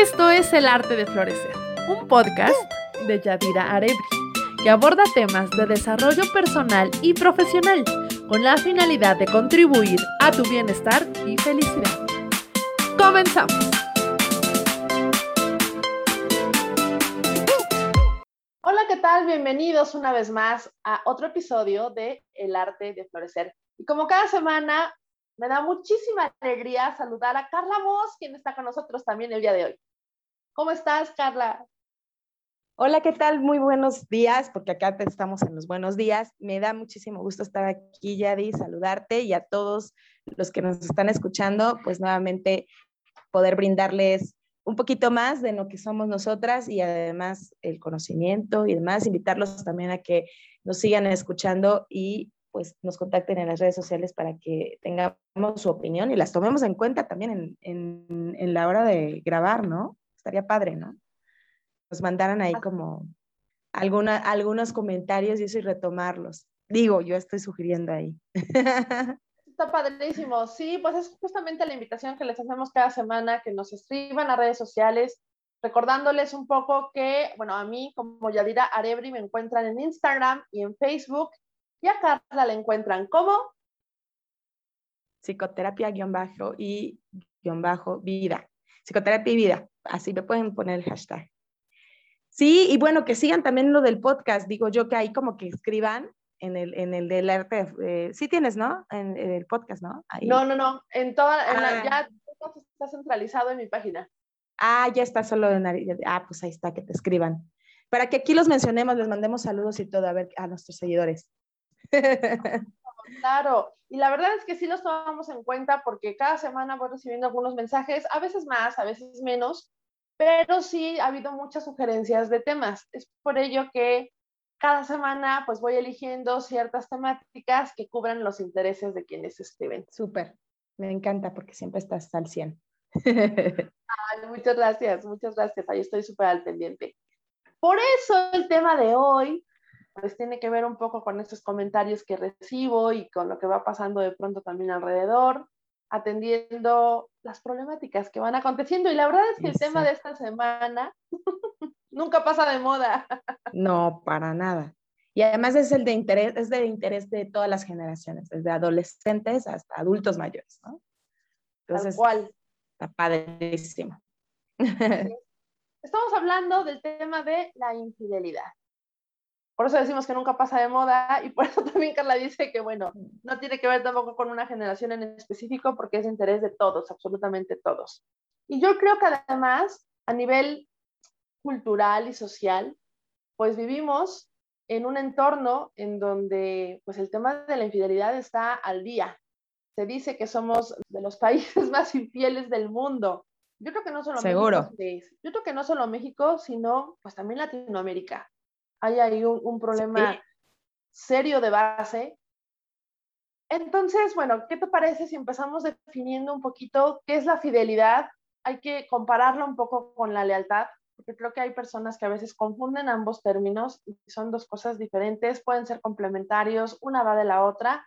Esto es El Arte de Florecer, un podcast de Yadira Arebri, que aborda temas de desarrollo personal y profesional con la finalidad de contribuir a tu bienestar y felicidad. Comenzamos. Hola, ¿qué tal? Bienvenidos una vez más a otro episodio de El Arte de Florecer. Y como cada semana, me da muchísima alegría saludar a Carla Voz, quien está con nosotros también el día de hoy. ¿Cómo estás, Carla? Hola, ¿qué tal? Muy buenos días, porque acá estamos en los buenos días. Me da muchísimo gusto estar aquí, Yadi, saludarte y a todos los que nos están escuchando, pues nuevamente poder brindarles un poquito más de lo que somos nosotras y además el conocimiento y demás, invitarlos también a que nos sigan escuchando y pues nos contacten en las redes sociales para que tengamos su opinión y las tomemos en cuenta también en, en, la hora de grabar, ¿no? Estaría padre, ¿no? Nos mandaran ahí como alguna, algunos comentarios y eso y retomarlos. Digo, yo estoy sugiriendo ahí. Está padrísimo. Sí, pues es justamente la invitación que les hacemos cada semana, que nos escriban a redes sociales, recordándoles un poco que, bueno, a mí como Yadira Arebri me encuentran en Instagram y en Facebook y a Carla la encuentran como psicoterapia guion bajo y guion bajo vida. Psicoterapia y vida. Así me pueden poner el hashtag. Sí, y bueno, que sigan también lo del podcast. Digo yo que ahí como que escriban en el, en el del arte. Eh, sí tienes, ¿no? En, el podcast, ¿no? No, no, no. En toda, ah. ya está centralizado en mi página. Ah, ya está solo en Ah, pues ahí está, que te escriban. Para que aquí los mencionemos, les mandemos saludos y todo a ver a nuestros seguidores. Claro, y la verdad es que sí los tomamos en cuenta porque cada semana voy recibiendo algunos mensajes, a veces más, a veces menos, pero sí ha habido muchas sugerencias de temas. Es por ello que cada semana pues voy eligiendo ciertas temáticas que cubran los intereses de quienes escriben. Súper, me encanta porque siempre estás al 100. muchas gracias, muchas gracias, ahí estoy súper al pendiente. Por eso el tema de hoy pues tiene que ver un poco con estos comentarios que recibo y con lo que va pasando de pronto también alrededor, atendiendo las problemáticas que van aconteciendo. Y la verdad es que el tema de esta semana nunca pasa de moda. no, para nada. Y además es el de interés, es de interés de todas las generaciones, desde adolescentes hasta adultos mayores, ¿no? Entonces, ¿cuál? Está padrísimo. Estamos hablando del tema de la infidelidad. Por eso decimos que nunca pasa de moda y por eso también Carla dice que, bueno, no tiene que ver tampoco con una generación en específico porque es interés de todos, absolutamente todos. Y yo creo que además, a nivel cultural y social, pues vivimos en un entorno en donde pues el tema de la infidelidad está al día. Se dice que somos de los países más infieles del mundo. Yo creo que no solo Seguro. México, yo creo que no solo México, sino pues también Latinoamérica hay ahí un, problema serio de base. Entonces, bueno, ¿qué te parece si empezamos definiendo un poquito qué es la fidelidad? Hay que compararlo un poco con la lealtad, porque creo que hay personas que a veces confunden ambos términos y son dos cosas diferentes, pueden ser complementarios, una va de la otra,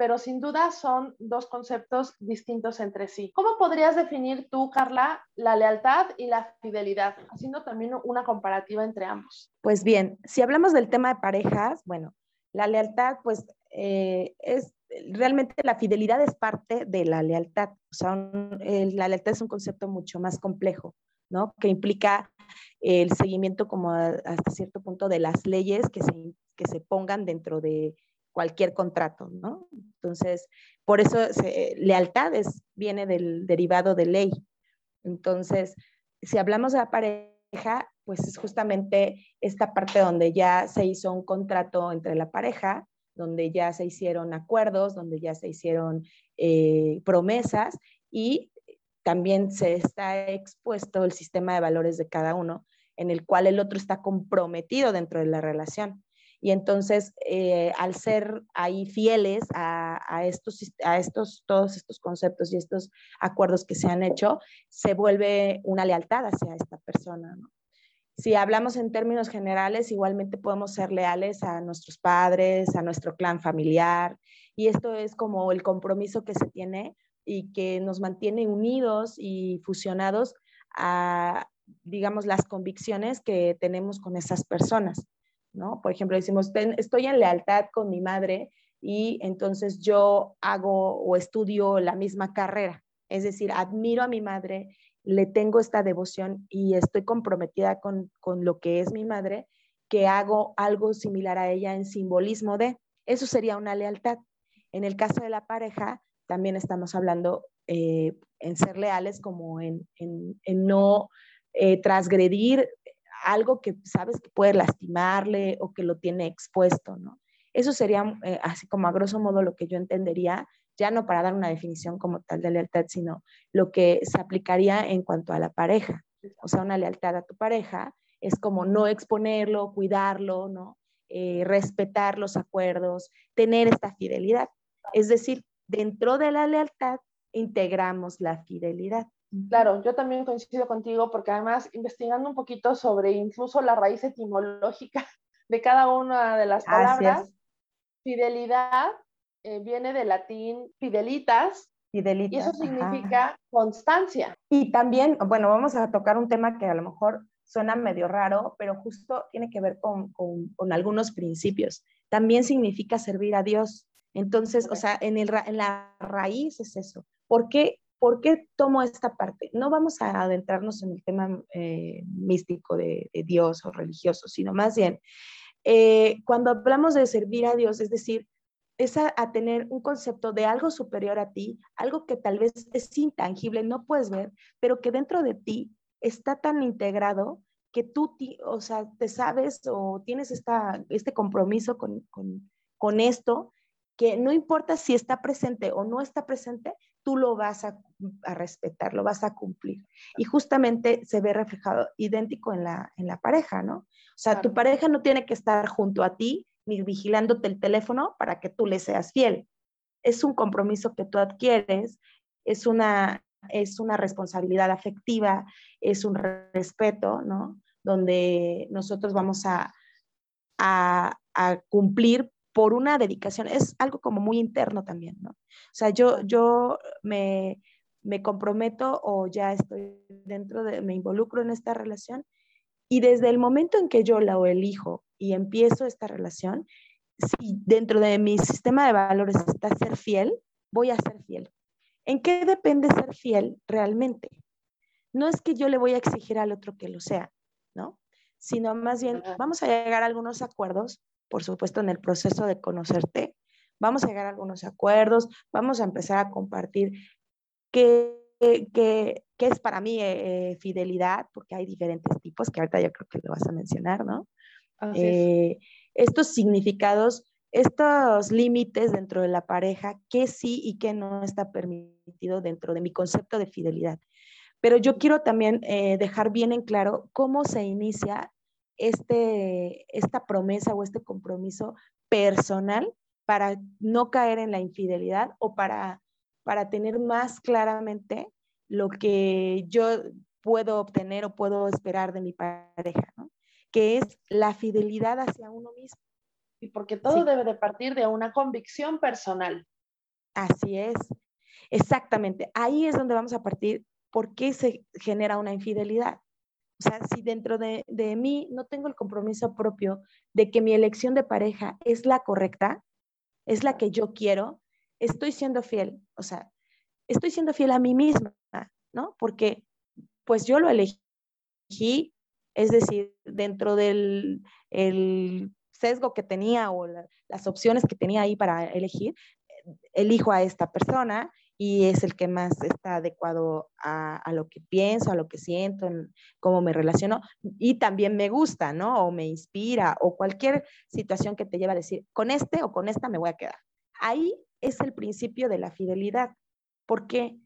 pero sin duda son dos conceptos distintos entre sí. ¿Cómo podrías definir tú, Carla, la lealtad y la fidelidad, haciendo también una comparativa entre ambos? Pues bien, si hablamos del tema de parejas, bueno, la lealtad, pues eh, es realmente la fidelidad es parte de la lealtad. O sea, la lealtad es un concepto mucho más complejo, ¿no? Que implica el seguimiento como hasta cierto punto de las leyes que se, que se pongan dentro de cualquier contrato, ¿no? Entonces, por eso lealtad es, viene del derivado de ley. Entonces, si hablamos de la pareja, pues es justamente esta parte donde ya se hizo un contrato entre la pareja, donde ya se hicieron acuerdos, donde ya se hicieron eh, promesas y también se está expuesto el sistema de valores de cada uno, en el cual el otro está comprometido dentro de la relación. Y entonces, eh, al ser ahí fieles a, estos, a estos, todos estos conceptos y estos acuerdos que se han hecho, se vuelve una lealtad hacia esta persona. Si hablamos en términos generales, igualmente podemos ser leales a nuestros padres, a nuestro clan familiar, y esto es como el compromiso que se tiene y que nos mantiene unidos y fusionados a, digamos, las convicciones que tenemos con esas personas, ¿no? Por ejemplo, decimos, estoy en lealtad con mi madre y entonces yo hago o estudio la misma carrera. Es decir, admiro a mi madre, le tengo esta devoción y estoy comprometida con, con lo que es mi madre, que hago algo similar a ella en simbolismo de, eso sería una lealtad. En el caso de la pareja, también estamos hablando eh, en ser leales como en, no eh, transgredir algo que sabes que puede lastimarle o que lo tiene expuesto, ¿no? Eso sería eh, así como a grosso modo lo que yo entendería, ya no para dar una definición como tal de lealtad, sino lo que se aplicaría en cuanto a la pareja. O sea, una lealtad a tu pareja es como no exponerlo, cuidarlo, ¿no? Eh, respetar los acuerdos, tener esta fidelidad. Es decir, dentro de la lealtad integramos la fidelidad. Claro, yo también coincido contigo porque además investigando un poquito sobre incluso la raíz etimológica de cada una de las palabras, fidelidad eh, viene del latín fidelitas, fidelitas y eso significa constancia. Y también, bueno, vamos a tocar un tema que a lo mejor suena medio raro, pero justo tiene que ver con, algunos principios. También significa servir a Dios. Entonces, o sea, en, el, en la raíz es eso. ¿Por qué, ¿Por qué tomo esta parte? No vamos a adentrarnos en el tema eh, místico de, Dios o religioso, sino más bien, eh, cuando hablamos de servir a Dios, es decir, es a, tener un concepto de algo superior a ti, algo que tal vez es intangible, no puedes ver, pero que dentro de ti está tan integrado que tú, o sea, te sabes o tienes esta, este compromiso con, con, con esto, que no importa si está presente o no está presente, tú lo vas a, a, respetar, lo vas a cumplir. Y justamente se ve reflejado idéntico en la, en la pareja, ¿no? O sea, tu pareja no tiene que estar junto a ti ni vigilándote el teléfono para que tú le seas fiel. Es un compromiso que tú adquieres, es una, es una responsabilidad afectiva, es un respeto, ¿no? Donde nosotros vamos a, a, cumplir por una dedicación. Es algo como muy interno también, ¿no? O sea, yo, yo me, me comprometo o ya estoy dentro de, me involucro en esta relación y desde el momento en que yo la elijo y empiezo esta relación, si dentro de mi sistema de valores está ser fiel, voy a ser fiel. ¿En qué depende ser fiel realmente? No es que yo le voy a exigir al otro que lo sea, ¿no? Sino más bien, vamos a llegar a algunos acuerdos, por supuesto, en el proceso de conocerte, vamos a llegar a algunos acuerdos, vamos a empezar a compartir qué, qué, qué es para mí eh, fidelidad, porque hay diferentes tipos, que ahorita yo creo que lo vas a mencionar, ¿no? Eh, estos significados estos límites dentro de la pareja, qué sí y qué no está permitido dentro de mi concepto de fidelidad. Pero yo quiero también eh, dejar bien en claro cómo se inicia este, esta promesa o este compromiso personal para no caer en la infidelidad o para, para tener más claramente lo que yo puedo obtener o puedo esperar de mi pareja, que es la fidelidad hacia uno mismo y porque todo debe de partir de una convicción personal. Así es, exactamente. Ahí es donde vamos a partir por qué se genera una infidelidad. O sea, si dentro de, de mí no tengo el compromiso propio de que mi elección de pareja es la correcta, es la que yo quiero, estoy siendo fiel. O sea, estoy siendo fiel a mí misma, ¿no? Porque pues yo lo elegí, es decir, dentro del el sesgo que tenía o las opciones que tenía ahí para elegir, elijo a esta persona y es el que más está adecuado a, lo que pienso, a lo que siento, en cómo me relaciono y también me gusta, ¿no? O me inspira o cualquier situación que te lleva a decir, con este o con esta me voy a quedar. Ahí es el principio de la fidelidad, porque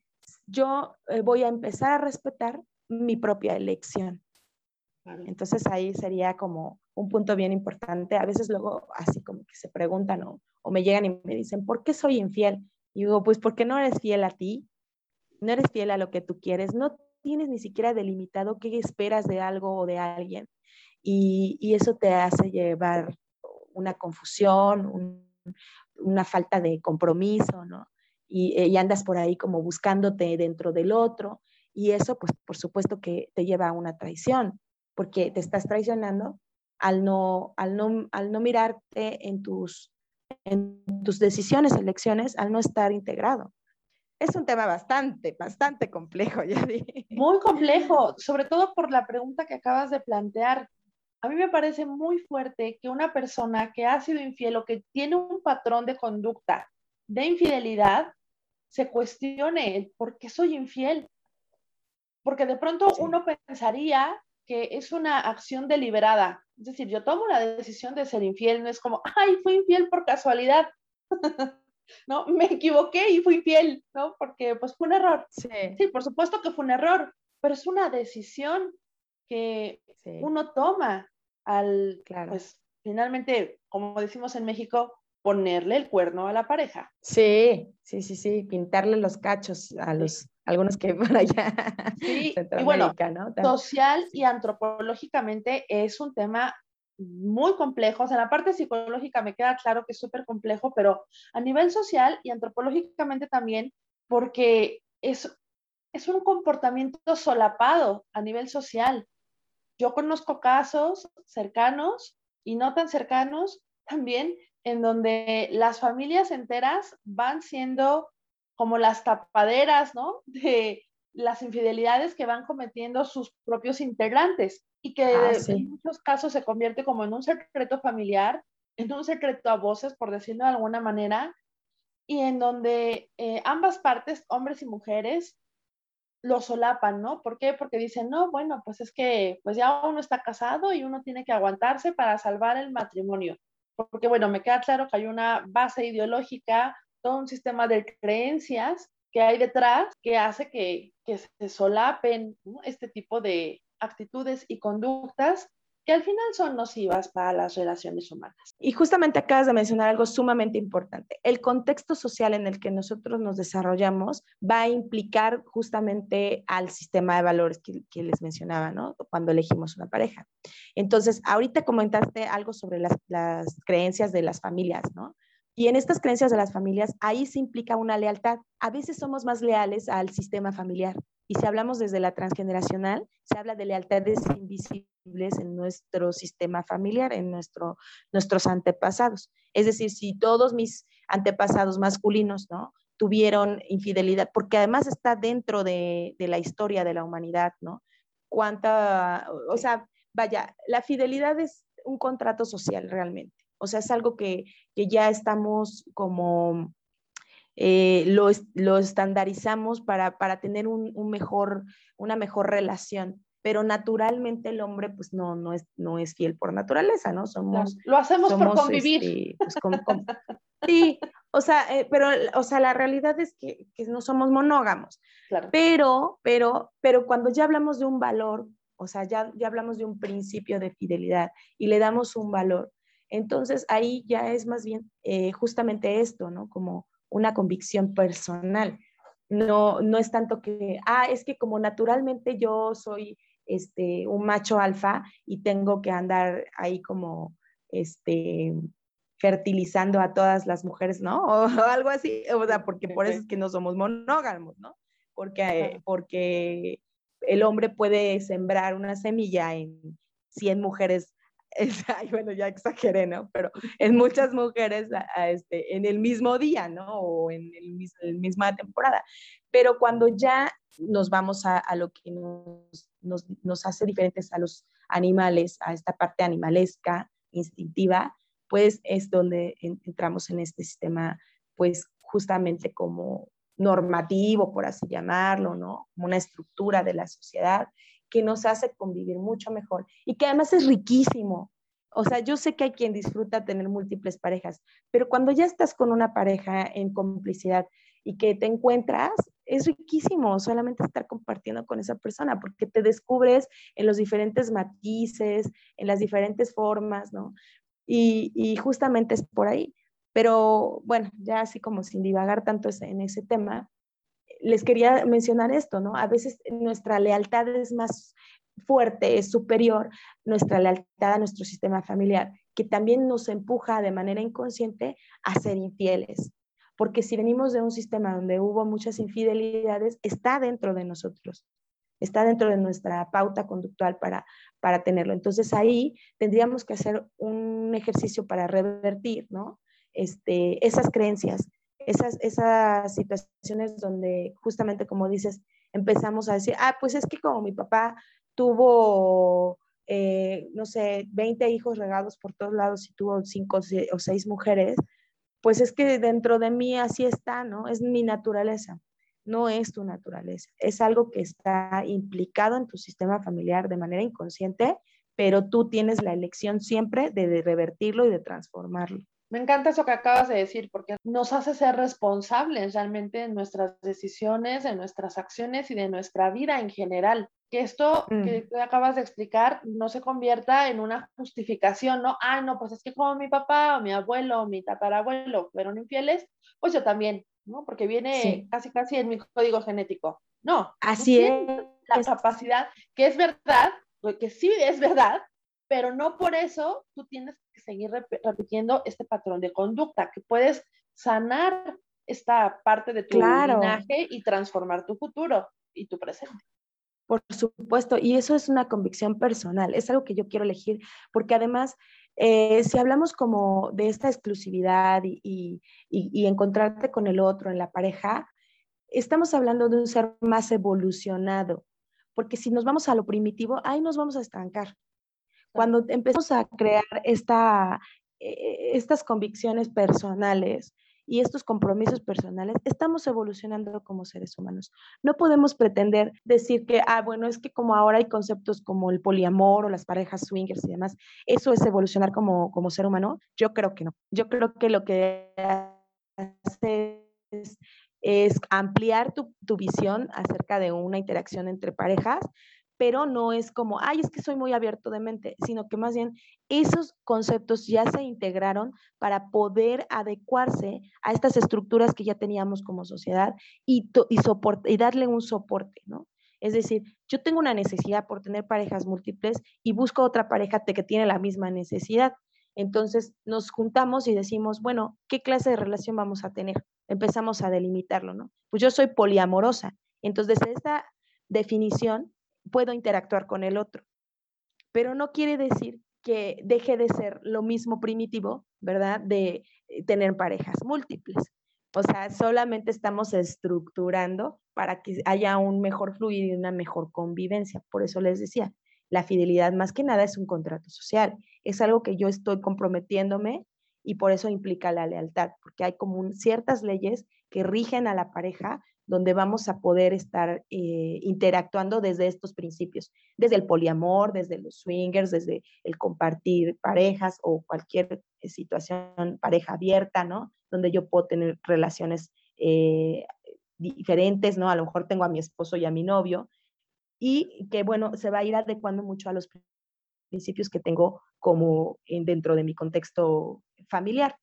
yo eh, voy a empezar a respetar mi propia elección. Entonces ahí sería como un punto bien importante. A veces luego así como que se preguntan o, me llegan y me dicen, ¿por qué soy infiel? Y digo, pues porque no eres fiel a ti, no eres fiel a lo que tú quieres, no tienes ni siquiera delimitado qué esperas de algo o de alguien. Y, eso te hace llevar una confusión, una falta de compromiso, ¿no? Y, y, andas por ahí como buscándote dentro del otro Y eso, pues, por supuesto que te lleva a una traición, porque te estás traicionando al no, al no, al no mirarte en tus, en tus decisiones, elecciones, al no estar integrado. Es un tema bastante, bastante complejo, ya Muy complejo, sobre todo por la pregunta que acabas de plantear. A mí me parece muy fuerte que una persona que ha sido infiel o que tiene un patrón de conducta de infidelidad se cuestione el por qué soy infiel. Porque de pronto uno pensaría que es una acción deliberada. Es decir, yo tomo la decisión de ser infiel, no es como, ay, fui infiel por casualidad. ¿No? Me equivoqué y fui infiel, ¿no? Porque pues fue un error. Sí. sí, por supuesto que fue un error, pero es una decisión que uno toma al, claro. pues, finalmente, como decimos en México, ponerle el cuerno a la pareja. Sí, sí, sí, sí, pintarle los cachos a los algunos que por allá. Sí, y bueno, social y antropológicamente es un tema muy complejo. O sea, en la parte psicológica me queda claro que es súper complejo, pero a nivel social y antropológicamente también, porque es, es un comportamiento solapado a nivel social. Yo conozco casos cercanos y no tan cercanos también en donde las familias enteras van siendo como las tapaderas, ¿no? De las infidelidades que van cometiendo sus propios integrantes y que ah, en muchos casos se convierte como en un secreto familiar, en un secreto a voces, por decirlo de alguna manera, y en donde eh, ambas partes, hombres y mujeres, lo solapan, ¿no? ¿Por qué? Porque dicen, no, bueno, pues es que pues ya uno está casado y uno tiene que aguantarse para salvar el matrimonio. Porque, bueno, me queda claro que hay una base ideológica, todo un sistema de creencias que hay detrás que hace que, que se solapen este tipo de actitudes y conductas que al final son nocivas para las relaciones humanas. Y justamente acabas de mencionar algo sumamente importante. El contexto social en el que nosotros nos desarrollamos va a implicar justamente al sistema de valores que, les mencionaba, ¿no? Cuando elegimos una pareja. Entonces, ahorita comentaste algo sobre las, las creencias de las familias, ¿no? Y en estas creencias de las familias, ahí se implica una lealtad. A veces somos más leales al sistema familiar. Y si hablamos desde la transgeneracional, se habla de lealtades invisibles en nuestro sistema familiar, en nuestro, nuestros antepasados. Es decir, si todos mis antepasados masculinos, ¿no? Tuvieron infidelidad, porque además está dentro de, de la historia de la humanidad, ¿no? Cuánta, o sea, vaya, la fidelidad es un contrato social realmente. O sea, es algo que, que ya estamos como eh, lo, lo, estandarizamos para, para tener un, un, mejor, una mejor relación. Pero naturalmente el hombre pues no, no, es, no es fiel por naturaleza, ¿no? Somos, lo hacemos por convivir. Este, pues, sí, o sea, eh, pero o sea, la realidad es que, que no somos monógamos. Claro. Pero, pero, pero cuando ya hablamos de un valor, o sea, ya, ya hablamos de un principio de fidelidad y le damos un valor, entonces ahí ya es más bien eh, justamente esto, ¿no? Como una convicción personal. No, no es tanto que, ah, es que como naturalmente yo soy este, un macho alfa y tengo que andar ahí como, este, fertilizando a todas las mujeres, ¿no? O, algo así, o sea, porque por eso es que no somos monógamos, ¿no? Porque, porque el hombre puede sembrar una semilla en 100 mujeres bueno, ya exageré, ¿no? Pero en muchas mujeres este, en el mismo día, ¿no? O en la misma temporada. Pero cuando ya nos vamos a, lo que nos, hace diferentes a los animales, a esta parte animalesca, instintiva, pues es donde entramos en este sistema, pues justamente como normativo, por así llamarlo, ¿no? Una estructura de la sociedad que nos hace convivir mucho mejor y que además es riquísimo. O sea, yo sé que hay quien disfruta tener múltiples parejas, pero cuando ya estás con una pareja en complicidad y que te encuentras, es riquísimo solamente estar compartiendo con esa persona porque te descubres en los diferentes matices, en las diferentes formas, ¿no? Y, justamente es por ahí. Pero bueno, ya así como sin divagar tanto en ese tema, les quería mencionar esto, ¿no? A veces nuestra lealtad es más fuerte, es superior nuestra lealtad a nuestro sistema familiar, que también nos empuja de manera inconsciente a ser infieles. Porque si venimos de un sistema donde hubo muchas infidelidades, está dentro de nosotros. está dentro de nuestra pauta conductual para, para tenerlo. Entonces ahí tendríamos que hacer un ejercicio para revertir, ¿no? Este, esas creencias, esas, esas situaciones donde justamente como dices, empezamos a decir, ah, pues es que como mi papá tuvo, eh, no sé, 20 hijos regados por todos lados y tuvo cinco o seis mujeres, pues es que dentro de mí así está, ¿no? Es mi naturaleza no es tu naturaleza, es algo que está implicado en tu sistema familiar de manera inconsciente, pero tú tienes la elección siempre de, revertirlo y de transformarlo. Me encanta eso que acabas de decir, porque nos hace ser responsables realmente en nuestras decisiones, en nuestras acciones y de nuestra vida en general. Que esto mm. que acabas de explicar no se convierta en una justificación, ¿no? Ah, no, pues es que como mi papá o mi abuelo o mi tatarabuelo fueron infieles, pues yo también. ¿no? Porque viene casi casi en mi código genético. No, así es. La capacidad, que es verdad, que sí es verdad, pero no por eso tú tienes que seguir repitiendo este patrón de conducta, que puedes sanar esta parte de tu linaje y transformar tu futuro y tu presente. Por supuesto, y eso es una convicción personal, es algo que yo quiero elegir, porque además eh, si hablamos como de esta exclusividad y, encontrarte con el otro en la pareja, estamos hablando de un ser más evolucionado, porque si nos vamos a lo primitivo, ahí nos vamos a estancar. Cuando empezamos a crear esta, eh, estas convicciones personales, y estos compromisos personales, estamos evolucionando como seres humanos. No podemos pretender decir que, ah, bueno, es que como ahora hay conceptos como el poliamor o las parejas swingers y demás, eso es evolucionar como, como ser humano. Yo creo que no. Yo creo que lo que hace es, es ampliar tu, tu visión acerca de una interacción entre parejas, pero no es como, ay, es que soy muy abierto de mente, sino que más bien esos conceptos ya se integraron para poder adecuarse a estas estructuras que ya teníamos como sociedad y, y, y darle un soporte, ¿no? Es decir, yo tengo una necesidad por tener parejas múltiples y busco otra pareja que tiene la misma necesidad. Entonces nos juntamos y decimos, bueno, ¿qué clase de relación vamos a tener? Empezamos a delimitarlo, ¿no? Pues yo soy poliamorosa. Entonces, esta definición, puedo interactuar con el otro. Pero no quiere decir que deje de ser lo mismo primitivo, ¿verdad? De eh, tener parejas múltiples. O sea, solamente estamos estructurando para que haya un mejor fluido y una mejor convivencia. Por eso les decía, la fidelidad más que nada es un contrato social. Es algo que yo estoy comprometiéndome y por eso implica la lealtad, porque hay como ciertas leyes que rigen a la pareja donde vamos a poder estar eh, interactuando desde estos principios, desde el poliamor, desde los swingers, desde el compartir parejas o cualquier eh, situación, pareja abierta, ¿no? Donde yo puedo tener relaciones eh, diferentes, ¿no? A lo mejor tengo a mi esposo y a mi novio, y que, bueno, se va a ir adecuando mucho a los principios que tengo como dentro de mi contexto familiar.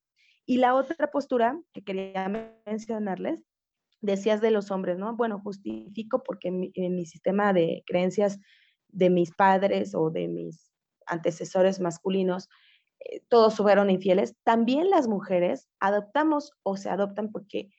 Y la otra postura que quería mencionarles decías de los hombres, ¿no? Bueno, justifico porque en mi, sistema de creencias de mis padres o de mis antecesores masculinos, eh, todos fueron infieles. También las mujeres adoptamos o se adoptan porque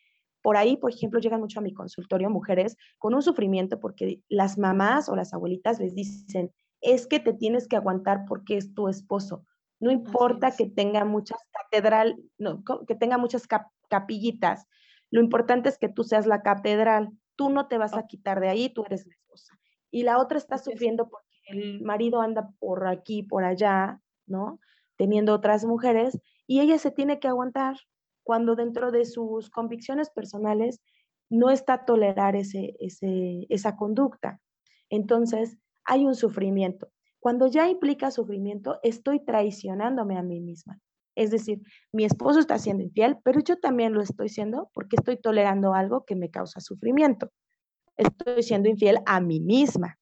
por ahí, por ejemplo, llegan mucho a mi consultorio mujeres con un sufrimiento porque las mamás o las abuelitas les dicen, es que te tienes que aguantar porque es tu esposo. No importa que tenga muchas catedral, no, que tenga muchas capillitas, lo importante es que tú seas la catedral, tú no te vas a quitar de ahí, tú eres la esposa. Y la otra está sufriendo porque el marido anda por aquí, por allá, ¿no? Teniendo otras mujeres y ella se tiene que aguantar cuando dentro de sus convicciones personales no está a tolerar ese, esa conducta. Entonces, hay un sufrimiento. Cuando ya implica sufrimiento, estoy traicionándome a mí misma. Es decir, mi esposo está siendo infiel, pero yo también lo estoy siendo porque estoy tolerando algo que me causa sufrimiento. Estoy siendo infiel a mí misma,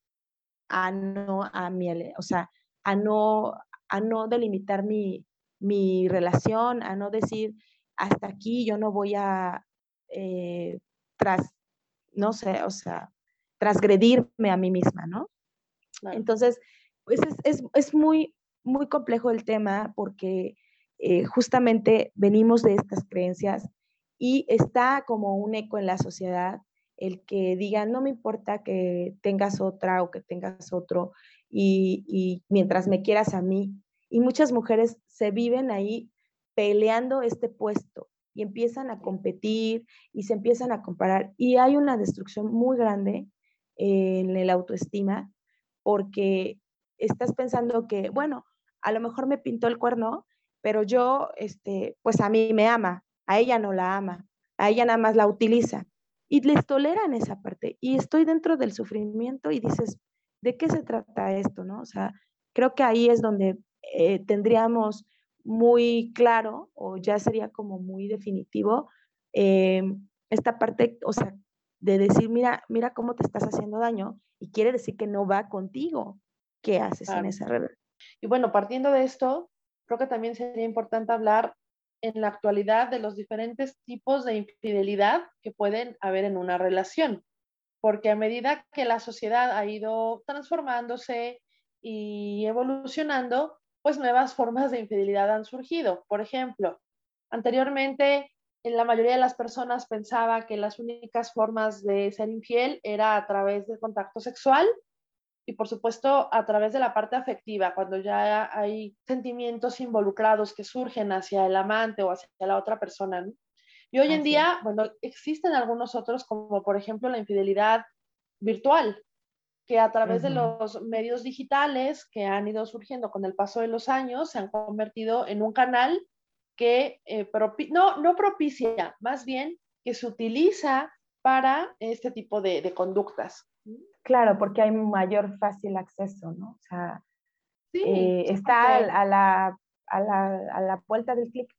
a no, a mi, o sea, a no, a no delimitar mi, mi relación, a no decir, hasta aquí yo no voy a, eh, tras, no sé, o sea, transgredirme a mí misma, ¿no? Entonces, pues es, es, es, muy, muy complejo el tema porque eh, justamente venimos de estas creencias y está como un eco en la sociedad el que digan, no me importa que tengas otra o que tengas otro, y, y mientras me quieras a mí. Y muchas mujeres se viven ahí peleando este puesto y empiezan a competir y se empiezan a comparar. Y hay una destrucción muy grande en el autoestima porque estás pensando que, bueno, a lo mejor me pintó el cuerno, pero yo, este, pues a mí me ama, a ella no la ama, a ella nada más la utiliza. Y les toleran esa parte. Y estoy dentro del sufrimiento y dices, ¿de qué se trata esto? ¿no? O sea, creo que ahí es donde eh, tendríamos muy claro o ya sería como muy definitivo eh, esta parte, o sea, de decir, mira, mira cómo te estás haciendo daño y quiere decir que no va contigo. ¿Qué haces en esa relación? Y bueno, partiendo de esto, creo que también sería importante hablar en la actualidad de los diferentes tipos de infidelidad que pueden haber en una relación, porque a medida que la sociedad ha ido transformándose y evolucionando, pues nuevas formas de infidelidad han surgido. Por ejemplo, anteriormente en la mayoría de las personas pensaba que las únicas formas de ser infiel era a través del contacto sexual y por supuesto a través de la parte afectiva, cuando ya hay sentimientos involucrados que surgen hacia el amante o hacia la otra persona. Y hoy en día, bueno, existen algunos otros, como por ejemplo la infidelidad virtual, que a través de los medios digitales que han ido surgiendo con el paso de los años se han convertido en un canal que eh, no, no propicia, más bien que se utiliza para este tipo de, conductas. Claro, porque hay mayor fácil acceso, ¿no? O sea, eh, está a la, a, la, a la vuelta del clic.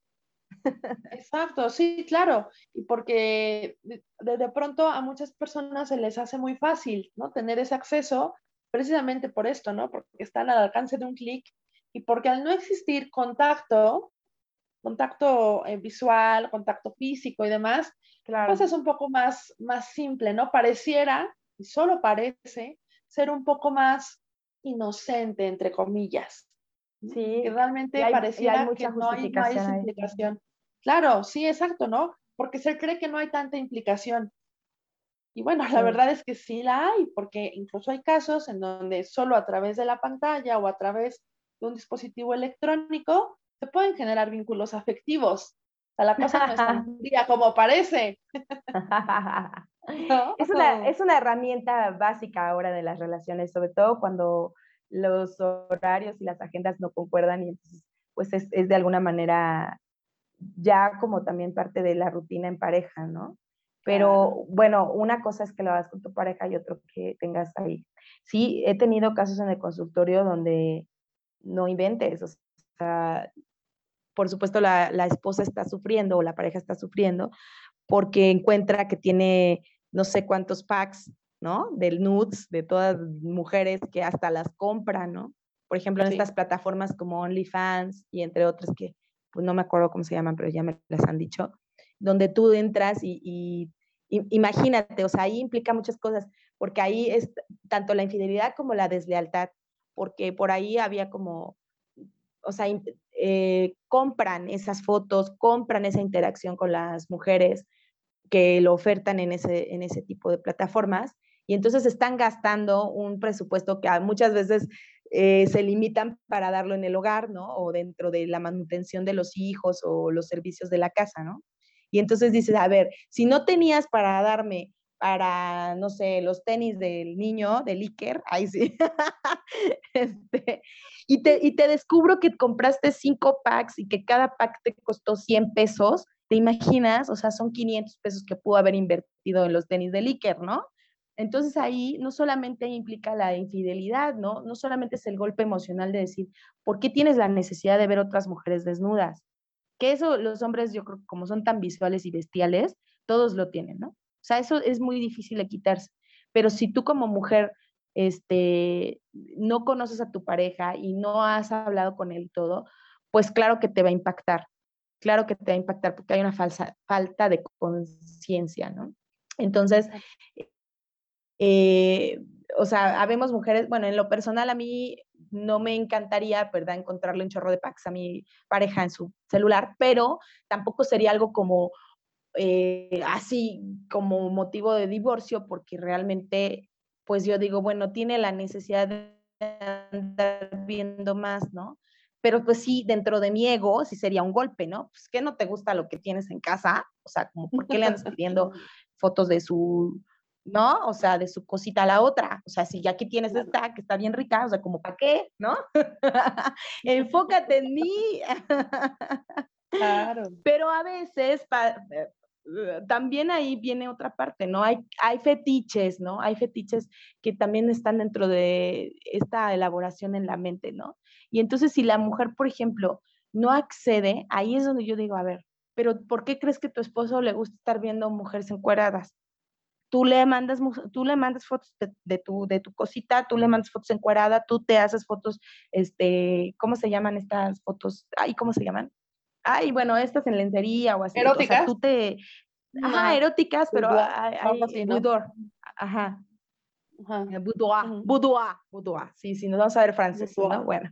Exacto, sí, claro. Y porque de, de, pronto a muchas personas se les hace muy fácil, ¿no? Tener ese acceso precisamente por esto, ¿no? Porque están al alcance de un clic y porque al no existir contacto, contacto eh, visual, contacto físico y demás, claro. pues es un poco más, más simple, ¿no? Pareciera, y solo parece, ser un poco más inocente, entre comillas. Sí. Que realmente pareciera que no hay, no hay implicación. Claro, sí, exacto, ¿no? Porque se cree que no hay tanta implicación. Y bueno, la verdad es que sí la hay, porque incluso hay casos en donde solo a través de la pantalla o a través de un dispositivo electrónico se pueden generar vínculos afectivos. O sea, la cosa no es tan fría como parece. es, una, es una herramienta básica ahora de las relaciones, sobre todo cuando los horarios y las agendas no concuerdan y entonces pues es, es, de alguna manera ya como también parte de la rutina en pareja, ¿no? Pero bueno, una cosa es que lo hagas con tu pareja y otro que tengas ahí. Sí, he tenido casos en el consultorio donde no inventes, o sea, por supuesto la, la esposa está sufriendo o la pareja está sufriendo porque encuentra que tiene no sé cuántos packs ¿no? Del nudes, de todas mujeres que hasta las compran, ¿no? Por ejemplo, en estas plataformas como OnlyFans y entre otras que, pues no me acuerdo cómo se llaman, pero ya me las han dicho, donde tú entras y, imagínate, o sea, ahí implica muchas cosas, porque ahí es tanto la infidelidad como la deslealtad, porque por ahí había como, o sea, eh, compran esas fotos, compran esa interacción con las mujeres que lo ofertan en ese, en ese tipo de plataformas y entonces están gastando un presupuesto que muchas veces eh, se limitan para darlo en el hogar, ¿no? O dentro de la manutención de los hijos o los servicios de la casa, ¿no? Y entonces dices, a ver, si no tenías para darme para, no sé, los tenis del niño, del Iker, ahí sí, este, y, te, y te descubro que compraste cinco packs y que cada pack te costó 100 pesos, ¿te imaginas? O sea, son 500 pesos que pudo haber invertido en los tenis del Iker, ¿no? Entonces ahí no solamente implica la infidelidad, ¿no? No solamente es el golpe emocional de decir, ¿por qué tienes la necesidad de ver otras mujeres desnudas? Que eso los hombres, yo creo como son tan visuales y bestiales, todos lo tienen, ¿no? O sea, eso es muy difícil de quitarse. Pero si tú como mujer este, no conoces a tu pareja y no has hablado con él todo, pues claro que te va a impactar. Claro que te va a impactar porque hay una falsa, falta de conciencia, ¿no? Entonces, eh, o sea, habemos mujeres, bueno, en lo personal a mí no me encantaría, ¿verdad?, encontrarle un chorro de packs a mi pareja en su celular, pero tampoco sería algo como eh, así como motivo de divorcio, porque realmente, pues yo digo, bueno, tiene la necesidad de andar viendo más, ¿no? Pero pues sí, dentro de mi ego, sí sería un golpe, ¿no? Pues que no te gusta lo que tienes en casa, o sea, como, ¿por qué le andas pidiendo fotos de su, ¿no? O sea, de su cosita a la otra. O sea, si ya aquí tienes esta, que está bien rica, o sea, como, ¿para qué? ¿No? Enfócate en mí. claro. Pero a veces, eh, también ahí viene otra parte, ¿no? Hay, hay fetiches, ¿no? Hay fetiches que también están dentro de esta elaboración en la mente, ¿no? Y entonces si la mujer, por ejemplo, no accede, ahí es donde yo digo, a ver, pero ¿por qué crees que tu esposo le gusta estar viendo mujeres encueradas? Tú le mandas, tú le mandas fotos de, tu, de tu cosita, tú le mandas fotos encuerada, tú te haces fotos, este, ¿cómo se llaman estas fotos? Ay, ¿cómo se llaman? Ay, bueno, estas en lencería o así. ¿Eróticas? O sea, tú te, ajá, eróticas, pero hay, hay boudoir, ajá. Ajá. Eh, boudoir, boudoir, boudoir, sí, sí, nos vamos a ver francés, ¿no? Bueno,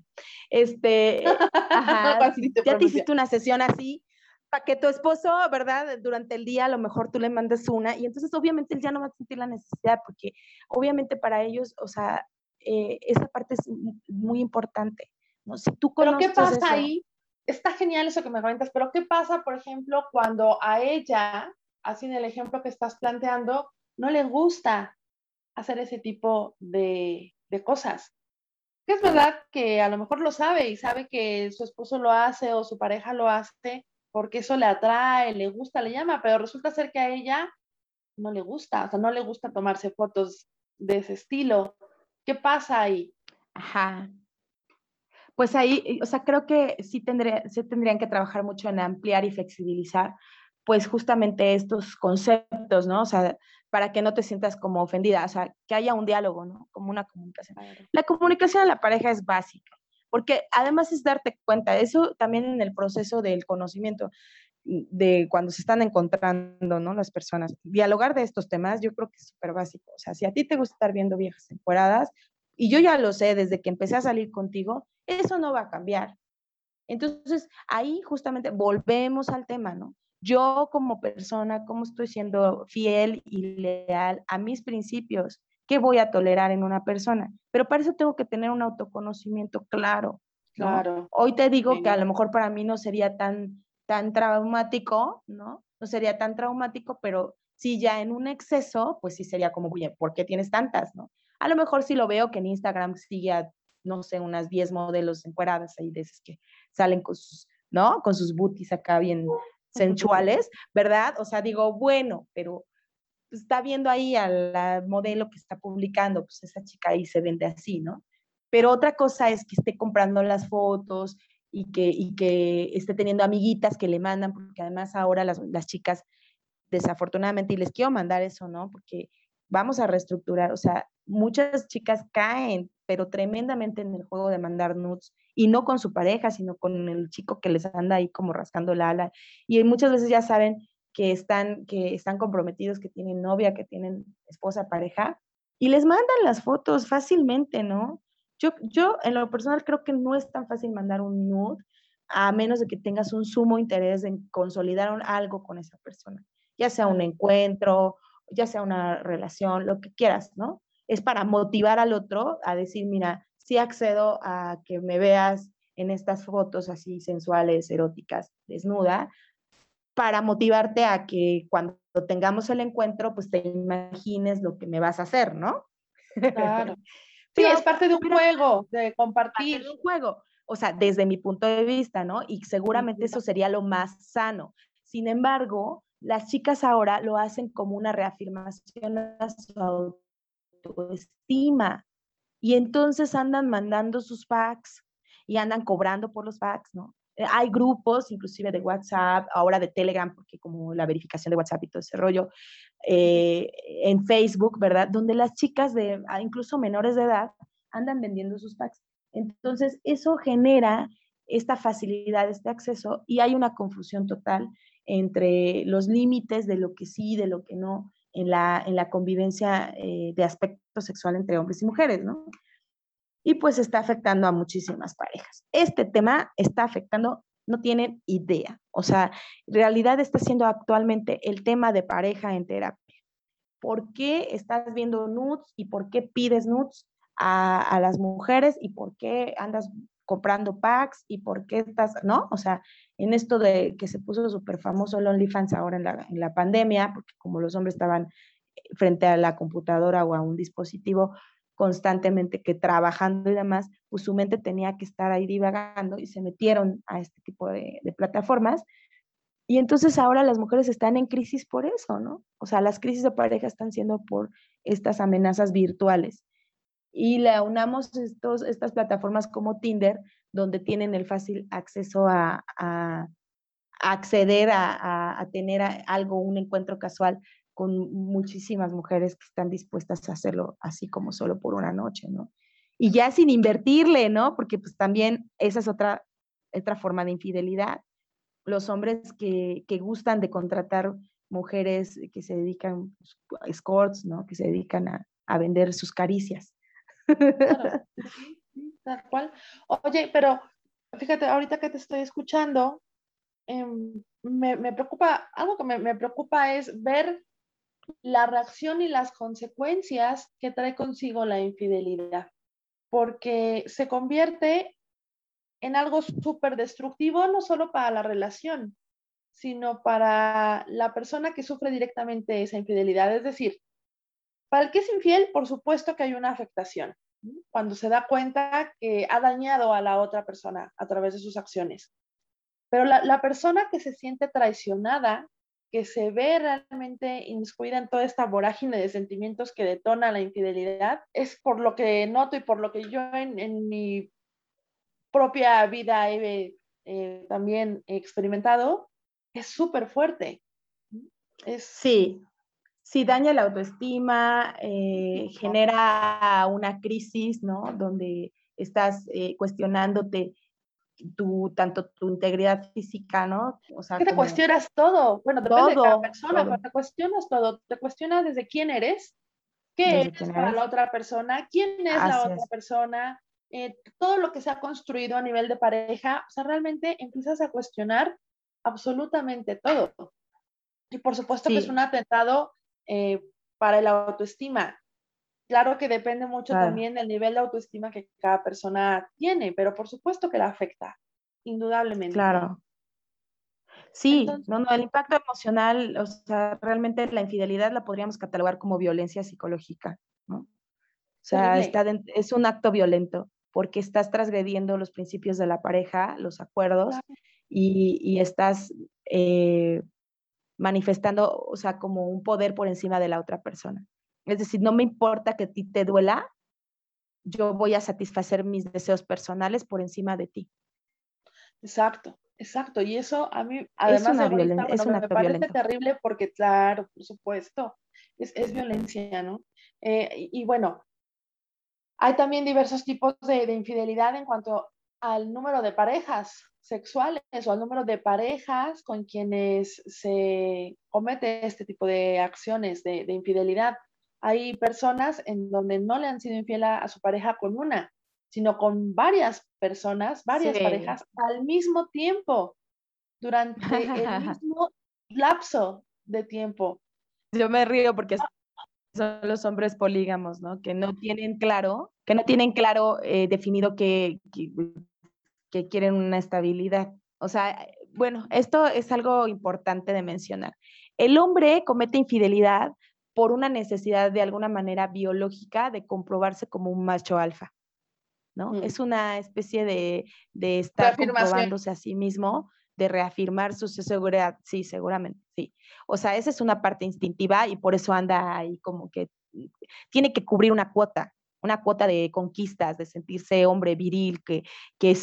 este, ajá, ya te hiciste una sesión así, para que tu esposo, ¿verdad? Durante el día a lo mejor tú le mandes una y entonces obviamente él ya no va a sentir la necesidad porque obviamente para ellos, o sea, eh, esa parte es muy importante. ¿no? Si tú Pero ¿qué pasa ahí? Está genial eso que me comentas, pero ¿qué pasa, por ejemplo, cuando a ella, así en el ejemplo que estás planteando, no le gusta hacer ese tipo de, cosas? Que es verdad que a lo mejor lo sabe y sabe que su esposo lo hace o su pareja lo hace porque eso le atrae, le gusta, le llama, pero resulta ser que a ella no le gusta, o sea, no le gusta tomarse fotos de ese estilo. ¿Qué pasa ahí? Ajá pues ahí, o sea, creo que sí, tendría, sí tendrían que trabajar mucho en ampliar y flexibilizar, pues justamente estos conceptos, ¿no? O sea, para que no te sientas como ofendida, o sea, que haya un diálogo, ¿no? Como una comunicación. La comunicación a la pareja es básica, porque además es darte cuenta, eso también en el proceso del conocimiento de cuando se están encontrando, ¿no? Las personas. Dialogar de estos temas yo creo que es súper básico. O sea, si a ti te gusta estar viendo viejas encueradas, y yo ya lo sé desde que empecé a salir contigo, eso no va a cambiar. Entonces, ahí justamente volvemos al tema, ¿no? Yo como persona, ¿cómo estoy siendo fiel y leal a mis principios? ¿Qué voy a tolerar en una persona? Pero para eso tengo que tener un autoconocimiento claro. Claro. Hoy te digo que a lo mejor para mí no sería tan, tan traumático, ¿no? No sería tan traumático, pero si ya en un exceso, pues sí sería como, oye, ¿por qué tienes tantas, no? A lo mejor si lo veo que en Instagram sigue a no sé, unas 10 modelos encueradas ahí de esas que salen con sus, ¿no? Con sus booties acá bien sensuales, ¿verdad? O sea, digo, bueno, pero está viendo ahí a modelo que está publicando, pues esa chica ahí se vende así, ¿no? Pero otra cosa es que esté comprando las fotos y que, y que esté teniendo amiguitas que le mandan, porque además ahora las, las chicas, desafortunadamente, y les quiero mandar eso, ¿no? Porque vamos a reestructurar, o sea, muchas chicas caen, pero tremendamente en el juego de mandar nudes, y no con su pareja, sino con el chico que les anda ahí como rascando la ala. Y muchas veces ya saben que están, que están comprometidos, que tienen novia, que tienen esposa, pareja, y les mandan las fotos fácilmente, ¿no? Yo, yo en lo personal creo que no es tan fácil mandar un nude, a menos de que tengas un sumo interés en consolidar algo con esa persona, ya sea un encuentro, ya sea una relación, lo que quieras, ¿no? Es para motivar al otro a decir, mira, sí accedo a que me veas en estas fotos así sensuales, eróticas, desnuda, para motivarte a que cuando tengamos el encuentro, pues te imagines lo que me vas a hacer, ¿no? Claro. Sí, es parte de un juego, de compartir. un juego, o sea, desde mi punto de vista, ¿no? Y seguramente eso sería lo más sano. Sin embargo, las chicas ahora lo hacen como una reafirmación a su autoestima. Y entonces andan mandando sus packs y andan cobrando por los packs, ¿no? Eh, hay grupos, inclusive de WhatsApp, ahora de Telegram, porque como la verificación de WhatsApp y todo ese rollo, eh, en Facebook, ¿verdad? Donde las chicas de ah, incluso menores de edad andan vendiendo sus packs. Entonces, eso genera esta facilidad, este acceso, y hay una confusión total entre los límites de lo que sí, de lo que no, en la, en la convivencia eh, de aspecto sexual entre hombres y mujeres, ¿no? Y pues está afectando a muchísimas parejas. Este tema está afectando no tienen idea. O sea, en realidad está siendo actualmente el tema de pareja en terapia. ¿Por qué estás viendo nudes y por qué pides nudes a, a las mujeres y por qué andas comprando packs y por qué estás, ¿no? O sea, en esto de que se puso súper famoso el OnlyFans ahora en la, en la pandemia, porque como los hombres estaban frente a la computadora o a un dispositivo constantemente que trabajando y demás, pues su mente tenía que estar ahí divagando y se metieron a este tipo de, de plataformas. Y entonces ahora las mujeres están en crisis por eso, ¿no? O sea, las crisis de pareja están siendo por estas amenazas virtuales y le aunamos estos, estas plataformas como Tinder, donde tienen el fácil acceso a, a, acceder a, a, tener algo, un encuentro casual con muchísimas mujeres que están dispuestas a hacerlo así como solo por una noche, ¿no? Y ya sin invertirle, ¿no? Porque pues también esa es otra, otra forma de infidelidad. Los hombres que, que gustan de contratar mujeres que se dedican, pues, escorts, ¿no? Que se dedican a, a vender sus caricias. Claro, sí, tal cual. Oye, pero fíjate, ahorita que te estoy escuchando, em, me, me, preocupa, algo que me, me, preocupa es ver la reacción y las consecuencias que trae consigo la infidelidad, porque se convierte en algo súper destructivo, no solo para la relación, sino para la persona que sufre directamente esa infidelidad. Es decir, para el que es infiel, por supuesto que hay una afectación, cuando se da cuenta que ha dañado a la otra persona a través de sus acciones. Pero la, persona que se siente traicionada, que se ve realmente inmiscuida en toda esta vorágine de sentimientos que detona la infidelidad, es por lo que noto y por lo que yo en, en mi propia vida he eh, también experimentado, es súper fuerte. Es, sí, sí daña la autoestima, eh, genera una crisis, ¿no? Donde estás eh, cuestionándote tu, tanto tu integridad física, ¿no? O sea, que te cuestionas todo. Bueno, depende todo, de cada persona, pero te cuestionas todo. Te cuestionas desde quién eres, qué eres para la otra persona, quién es la otra persona, eh, todo lo que se ha construido a nivel de pareja. O sea, realmente empiezas a cuestionar absolutamente todo. Y por supuesto que es un atentado eh, para el autoestima. Claro que depende mucho también del nivel de autoestima que cada persona tiene, pero por supuesto que la afecta, indudablemente. Claro. Sí, no, no, el impacto emocional, o sea, realmente la infidelidad la podríamos catalogar como violencia psicológica, ¿no? O sea, está es un acto violento porque estás transgrediendo los principios de la pareja, los acuerdos, y, y, estás eh, manifestando, o sea, como un poder por encima de la otra persona. Es decir, no me importa que a ti te duela, yo voy a satisfacer mis deseos personales por encima de ti. Exacto, exacto. Y eso a mí, además es una de violencia, bueno, es me, me parece terrible porque, claro, por supuesto, es, es violencia, ¿no? Eh, y, y, bueno, hay también diversos tipos de, de infidelidad en cuanto al número de parejas sexuales o al número de parejas con quienes se comete este tipo de acciones de, de infidelidad. Hay personas en donde no le han sido infiel a, a su pareja con una, sino con varias personas, varias sí. parejas al mismo tiempo, durante el mismo lapso de tiempo. Yo me río porque son los hombres polígamos, ¿no? Que no tienen claro, que no tienen claro eh, definido que, que, que quieren una estabilidad. O sea, bueno, esto es algo importante de mencionar. El hombre comete infidelidad por una necesidad de alguna manera biológica de comprobarse como un macho alfa, ¿no? Mm. Es una especie de, de estar comprobándose a sí mismo, de reafirmar su seguridad, sí, seguramente, sí. O sea, esa es una parte instintiva y por eso anda ahí como que tiene que cubrir una cuota, una cuota de conquistas, de sentirse hombre viril, que, que,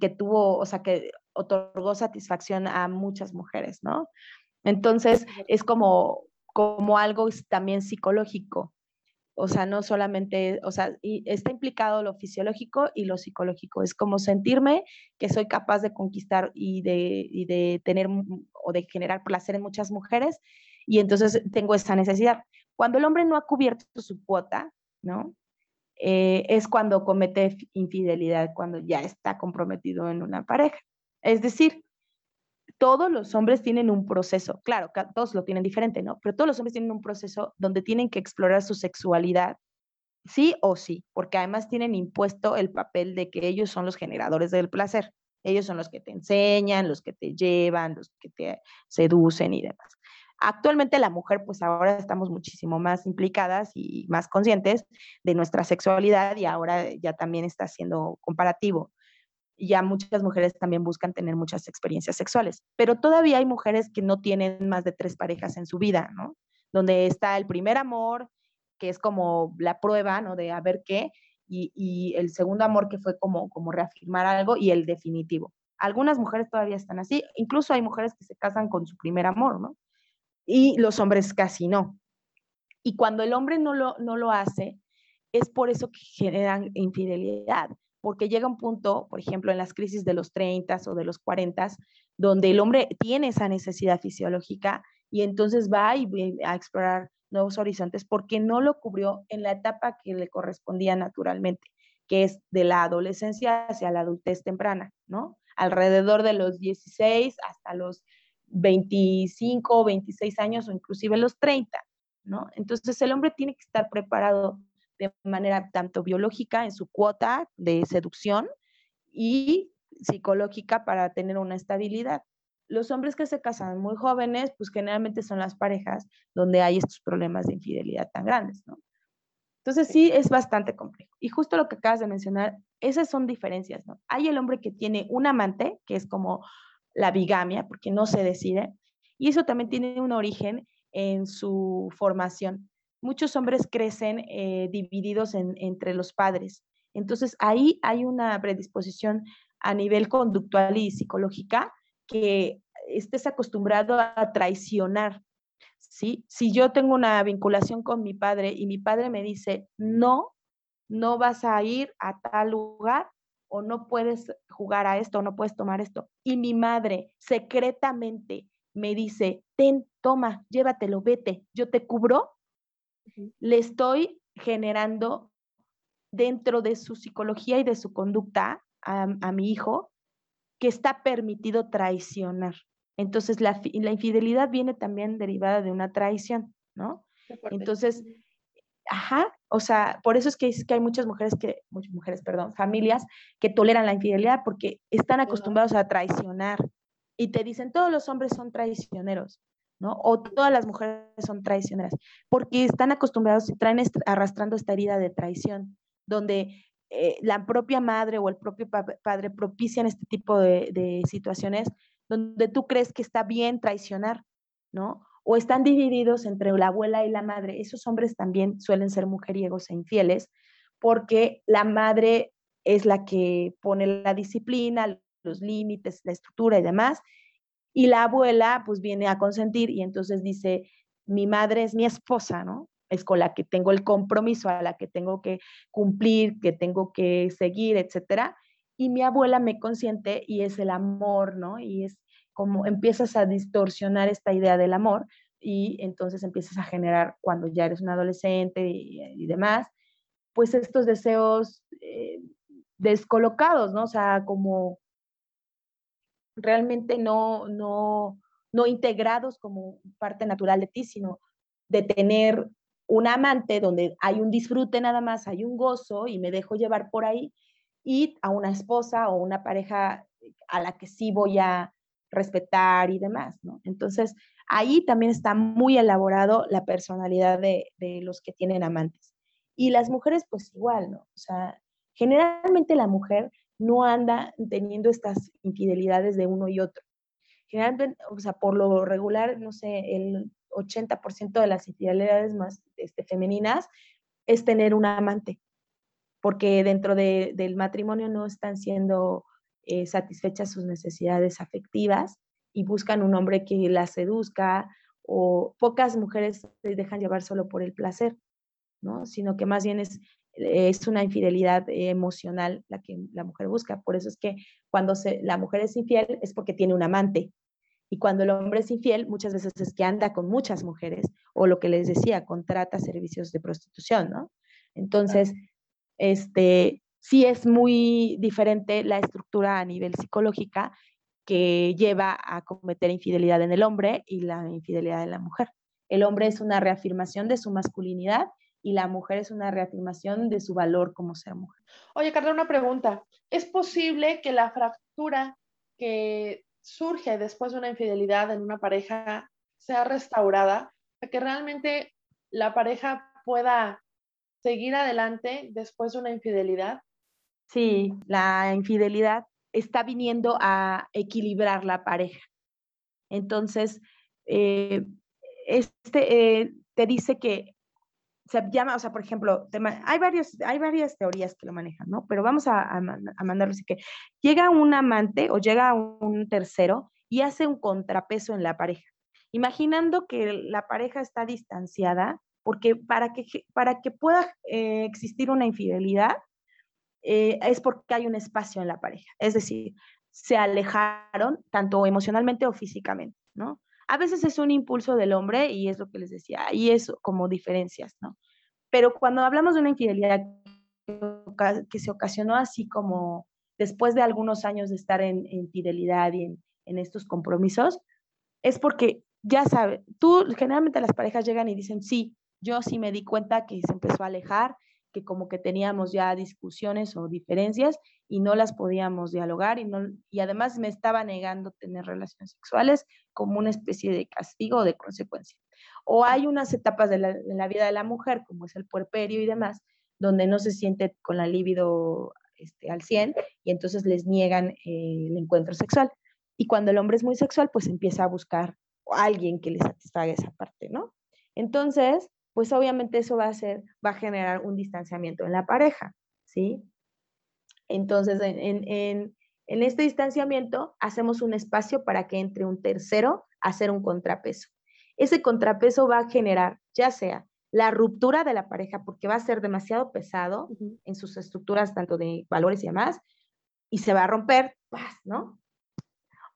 que tuvo, o sea, que otorgó satisfacción a muchas mujeres, ¿no? Entonces, es como, como algo también psicológico. O sea, no solamente, o sea, y está implicado lo fisiológico y lo psicológico. Es como sentirme que soy capaz de conquistar y de, y de tener o de generar placer en muchas mujeres y entonces tengo esa necesidad. Cuando el hombre no ha cubierto su cuota, ¿no? Eh, es cuando comete infidelidad, cuando ya está comprometido en una pareja. Es decir, todos los hombres tienen un proceso, claro, todos lo tienen diferente, ¿no? Pero todos los hombres tienen un proceso donde tienen que explorar su sexualidad, sí o sí, porque además tienen impuesto el papel de que ellos son los generadores del placer. Ellos son los que te enseñan, los que te llevan, los que te seducen y demás. Actualmente la mujer, pues ahora estamos muchísimo más implicadas y más conscientes de nuestra sexualidad y ahora ya también está siendo comparativo. Ya muchas mujeres también buscan tener muchas experiencias sexuales, pero todavía hay mujeres que no tienen más de tres parejas en su vida, ¿no? Donde está el primer amor, que es como la prueba, ¿no? De a ver qué, y, el segundo amor que fue como, como reafirmar algo y el definitivo. Algunas mujeres todavía están así, incluso hay mujeres que se casan con su primer amor, ¿no? Y los hombres casi no. Y cuando el hombre no lo, no lo hace, es por eso que generan infidelidad, porque llega un punto, por ejemplo, en las crisis de los 30 o de los 40, donde el hombre tiene esa necesidad fisiológica y entonces va a explorar nuevos horizontes porque no lo cubrió en la etapa que le correspondía naturalmente, que es de la adolescencia hacia la adultez temprana, ¿no? Alrededor de los 16 hasta los 25, 26 años o inclusive los 30, ¿no? Entonces el hombre tiene que estar preparado de manera tanto biológica en su cuota de seducción y psicológica para tener una estabilidad los hombres que se casan muy jóvenes, pues generalmente son las parejas donde hay estos problemas de infidelidad tan grandes, ¿no? Entonces sí es bastante complejo. Y justo lo que acabas de mencionar, esas son diferencias, ¿no? Hay el hombre que tiene un amante, que es como la bigamia, porque no se decide, y eso también tiene un origen en su formación. Muchos hombres crecen eh, divididos entre los padres. Entonces ahí hay una predisposición a nivel conductual y psicológica que estés acostumbrado a traicionar. ¿sí? Si yo tengo una vinculación con mi padre y mi padre me dice, no, no vas a ir a tal lugar o no puedes jugar a esto o no puedes tomar esto, y mi madre secretamente me dice, ten, toma, llévatelo, vete, yo te cubro, le estoy generando dentro de su psicología y de su conducta a, a mi hijo que está permitido traicionar. Entonces, la, infidelidad viene también derivada de una traición, ¿no? Entonces, ajá, o sea, por eso es que, que hay muchas mujeres que, muchas mujeres, perdón, familias que toleran la infidelidad porque están acostumbrados a traicionar y te dicen, todos los hombres son traicioneros, ¿no? O todas las mujeres son traicioneras, porque están acostumbrados y traen arrastrando esta herida de traición, donde eh, la propia madre o el propio padre propician este tipo de, situaciones donde tú crees que está bien traicionar, ¿no? O están divididos entre la abuela y la madre. Esos hombres también suelen ser mujeriegos e infieles porque la madre es la que pone la disciplina, los límites, la estructura y demás, y la abuela pues viene a consentir y entonces dice, mi madre es mi esposa, ¿no? es con la que tengo el compromiso, a la que tengo que cumplir, que tengo que seguir, etcétera. Y mi abuela me consiente y es el amor, ¿no? Y es como empiezas a distorsionar esta idea del amor y entonces empiezas a generar cuando ya eres un adolescente y, demás, pues estos deseos eh, descolocados, ¿no? O sea, como realmente no, no, no integrados como parte natural de ti, sino de tener un amante donde hay un disfrute nada más, hay un gozo y me dejo llevar por ahí, y a una esposa o una pareja a la que sí voy a respetar y demás, ¿no? Entonces, ahí también está muy elaborado la personalidad de, de los que tienen amantes. Y las mujeres, pues igual, ¿no? O sea, generalmente la mujer no anda teniendo estas infidelidades de uno y otro. Generalmente, o sea, por lo regular, no sé, el 80% de las infidelidades más este, femeninas es tener un amante, porque dentro del matrimonio no están siendo eh, satisfechas sus necesidades afectivas y buscan un hombre que las seduzca o pocas mujeres se dejan llevar solo por el placer, ¿no? Sino que más bien es, es una infidelidad emocional la que la mujer busca. Por eso es que cuando se, la mujer es infiel es porque tiene un amante, y cuando el hombre es infiel, muchas veces es que anda con muchas mujeres o lo que les decía, contrata servicios de prostitución, ¿no? Entonces, este, sí es muy diferente la estructura a nivel psicológica que lleva a cometer infidelidad en el hombre y la infidelidad en la mujer. El hombre es una reafirmación de su masculinidad y la mujer es una reafirmación de su valor como ser mujer. Oye, Carla, una pregunta. ¿Es posible que la fractura que surge después de una infidelidad en una pareja sea restaurada? Que realmente la pareja pueda seguir adelante después de una infidelidad? Sí, la infidelidad está viniendo a equilibrar la pareja. Entonces, eh, este eh, te dice que se llama, o sea, por ejemplo, hay, varios, hay varias teorías que lo manejan, ¿no? Pero vamos a, a, mandarlo así que llega un amante o llega un tercero y hace un contrapeso en la pareja, imaginando que la pareja está distanciada, porque para que, para que pueda eh, existir una infidelidad, eh, es porque hay un espacio en la pareja, es decir, se alejaron tanto emocionalmente o físicamente, ¿no? A veces es un impulso del hombre y es lo que les decía, y es como diferencias, ¿no? Pero cuando hablamos de una infidelidad que se ocasionó así como después de algunos años de estar en, fidelidad y en, en, estos compromisos, es porque ya sabes, tú generalmente las parejas llegan y dicen, sí, yo sí me di cuenta que se empezó a alejar, que como que teníamos ya discusiones o diferencias y no las podíamos dialogar y, no, y además me estaba negando tener relaciones sexuales como una especie de castigo o de consecuencia. O hay unas etapas de la, vida de la mujer, como es el puerperio y demás, donde no se siente con la libido este, al 100 y entonces les niegan eh, el encuentro sexual. Y cuando el hombre es muy sexual, pues empieza a buscar a alguien que le satisfaga esa parte, ¿no? Entonces, pues obviamente eso va a ser, va a generar un distanciamiento en la pareja, ¿sí? Entonces, en, en, en este distanciamiento hacemos un espacio para que entre un tercero a hacer un contrapeso. Ese contrapeso va a generar ya sea la ruptura de la pareja porque va a ser demasiado pesado en sus estructuras tanto de valores y demás, y se va a romper, ¿no?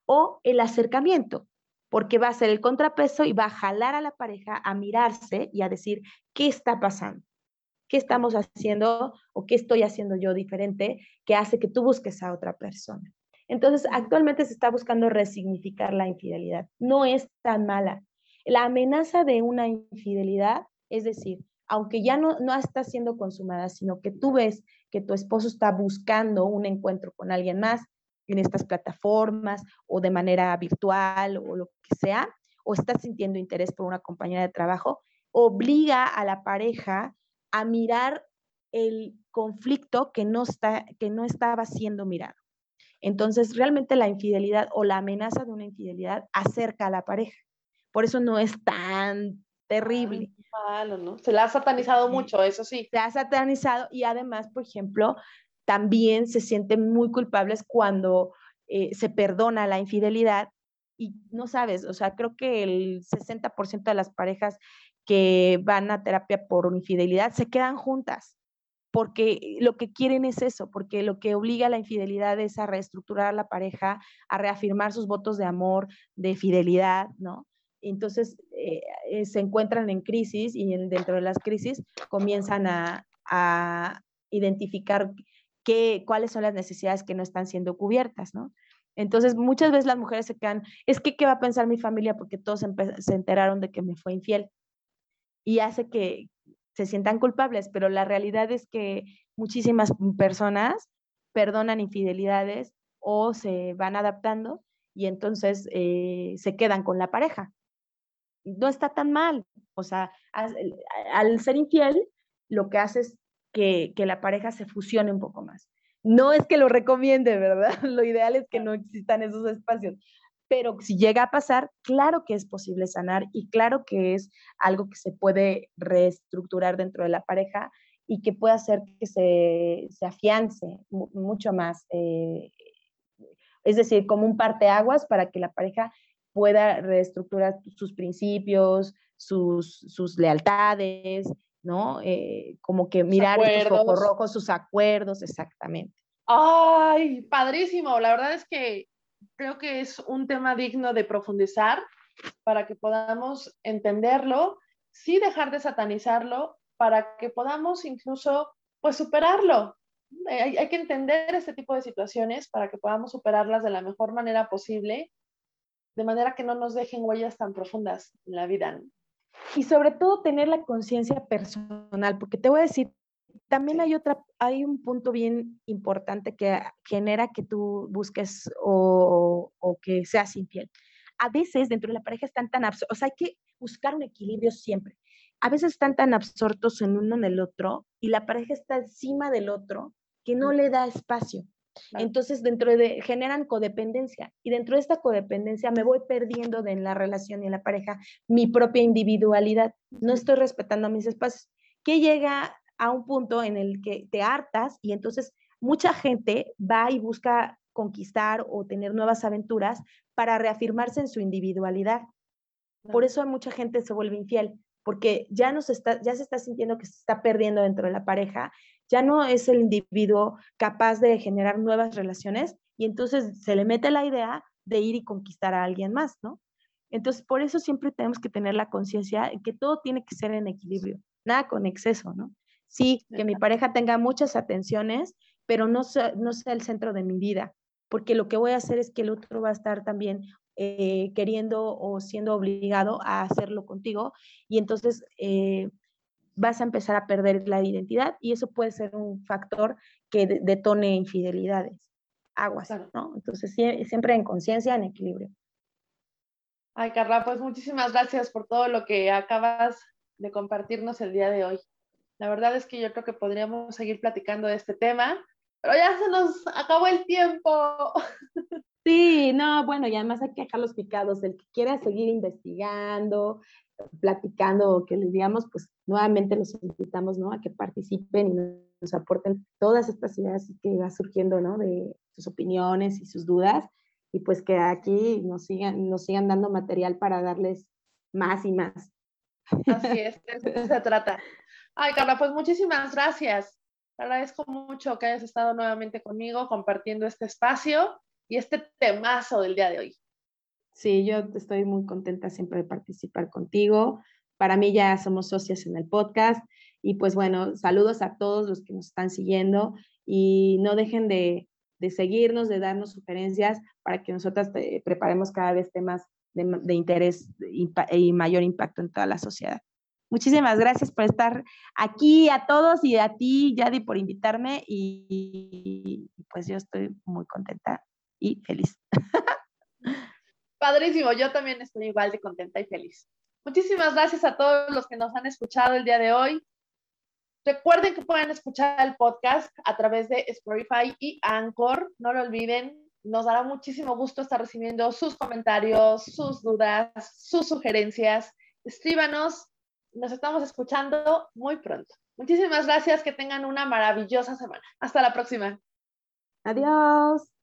O el acercamiento, porque va a ser el contrapeso y va a jalar a la pareja a mirarse y a decir, ¿qué está pasando? ¿Qué estamos haciendo o qué estoy haciendo yo diferente que hace que tú busques a otra persona? Entonces, actualmente se está buscando resignificar la infidelidad. No es tan mala. La amenaza de una infidelidad, es decir, aunque ya no, no está siendo consumada, sino que tú ves que tu esposo está buscando un encuentro con alguien más, en estas plataformas o de manera virtual o lo que sea, o está sintiendo interés por una compañera de trabajo, obliga a la pareja a mirar el conflicto que no, está, que no estaba siendo mirado. Entonces, realmente la infidelidad o la amenaza de una infidelidad acerca a la pareja. Por eso no es tan terrible. ¿no? Se la ha satanizado mucho, eso sí. Se ha satanizado y además, por ejemplo, también se sienten muy culpables cuando eh, se perdona la infidelidad y no sabes, o sea, creo que el 60% de las parejas que van a terapia por infidelidad se quedan juntas porque lo que quieren es eso, porque lo que obliga a la infidelidad es a reestructurar la pareja, a reafirmar sus votos de amor, de fidelidad, ¿no? Entonces eh, eh, se encuentran en crisis y dentro de las crisis comienzan a, a identificar qué, cuáles son las necesidades que no están siendo cubiertas, ¿no? Entonces, muchas veces las mujeres se quedan, es que, ¿qué va a pensar mi familia? Porque todos se enteraron de que me fue infiel. Y hace que se sientan culpables, pero la realidad es que muchísimas personas perdonan infidelidades o se van adaptando y entonces eh, se quedan con la pareja. No está tan mal. O sea, al ser infiel, lo que haces que, la pareja se fusione un poco más. No es que lo recomiende, ¿verdad? Lo ideal es que no existan esos espacios, pero si llega a pasar, claro que es posible sanar y claro que es algo que se puede reestructurar dentro de la pareja y que puede hacer que se, se afiance mucho más. Eh, es decir, como un parteaguas para que la pareja pueda reestructurar sus principios, sus, sus lealtades, ¿no? Eh, como que mirar estos ojos rojos, sus acuerdos, exactamente. Ay, padrísimo. La verdad es que creo que es un tema digno de profundizar para que podamos entenderlo, sí dejar de satanizarlo, para que podamos incluso, pues, superarlo, Hay, hay, que entender este tipo de situaciones para que podamos superarlas de la mejor manera posible, de manera que no nos dejen huellas tan profundas en la vida. Y sobre todo tener la conciencia personal, porque te voy a decir, también hay otra, hay un punto bien importante que genera que tú busques o, o que seas infiel. A veces dentro de la pareja están tan absortos, o sea, hay que buscar un equilibrio siempre. A veces están tan absortos en uno en el otro y la pareja está encima del otro que no le da espacio. Entonces, dentro de, generan codependencia y dentro de esta codependencia me voy perdiendo de en la relación y en la pareja mi propia individualidad. No estoy respetando mis espacios. Que llega a un punto en el que te hartas y entonces mucha gente va y busca conquistar o tener nuevas aventuras para reafirmarse en su individualidad. Por eso mucha gente se vuelve infiel, porque ya, no está, ya se está sintiendo que se está perdiendo dentro de la pareja, ya no es el individuo capaz de generar nuevas relaciones y entonces se le mete la idea de ir y conquistar a alguien más, ¿no? Entonces, por eso siempre tenemos que tener la conciencia de que todo tiene que ser en equilibrio, nada con exceso, ¿no? Sí, que mi pareja tenga muchas atenciones, pero no sea, no sea el centro de mi vida, porque lo que voy a hacer es que el otro va a estar también eh, queriendo o siendo obligado a hacerlo contigo y entonces eh, vas a empezar a perder la identidad y eso puede ser un factor que detone infidelidades. Aguas, ¿no? Entonces siempre en conciencia, en equilibrio. Ay, Carla, pues muchísimas gracias por todo lo que acabas de compartirnos el día de hoy. La verdad es que yo creo que podríamos seguir platicando de este tema, pero ya se nos acabó el tiempo. Sí, no, bueno, y además hay que dejar los picados. El que quiera seguir investigando, platicando o que les digamos, pues nuevamente los invitamos, ¿no? A que participen y nos aporten todas estas ideas que va surgiendo, ¿no? De sus opiniones y sus dudas. Y pues que aquí nos sigan, nos sigan dando material para darles más y más. Así es, de eso se trata. Ay, Carla, pues muchísimas gracias. Te agradezco mucho que hayas estado nuevamente conmigo compartiendo este espacio y este temazo del día de hoy. Sí, yo estoy muy contenta siempre de participar contigo. Para mí ya somos socias en el podcast y pues bueno, saludos a todos los que nos están siguiendo y no dejen de, seguirnos, de darnos sugerencias para que nosotras preparemos cada vez temas de, de interés y mayor impacto en toda la sociedad. Muchísimas gracias por estar aquí, a todos y a ti, Yadi, por invitarme y, pues yo estoy muy contenta y feliz. Padrísimo, yo también estoy igual de contenta y feliz. Muchísimas gracias a todos los que nos han escuchado el día de hoy. Recuerden que pueden escuchar el podcast a través de Spotify y Anchor. No lo olviden, nos dará muchísimo gusto estar recibiendo sus comentarios, sus dudas, sus sugerencias. Escríbanos nos estamos escuchando muy pronto. Muchísimas gracias, que tengan una maravillosa semana. Hasta la próxima. Adiós.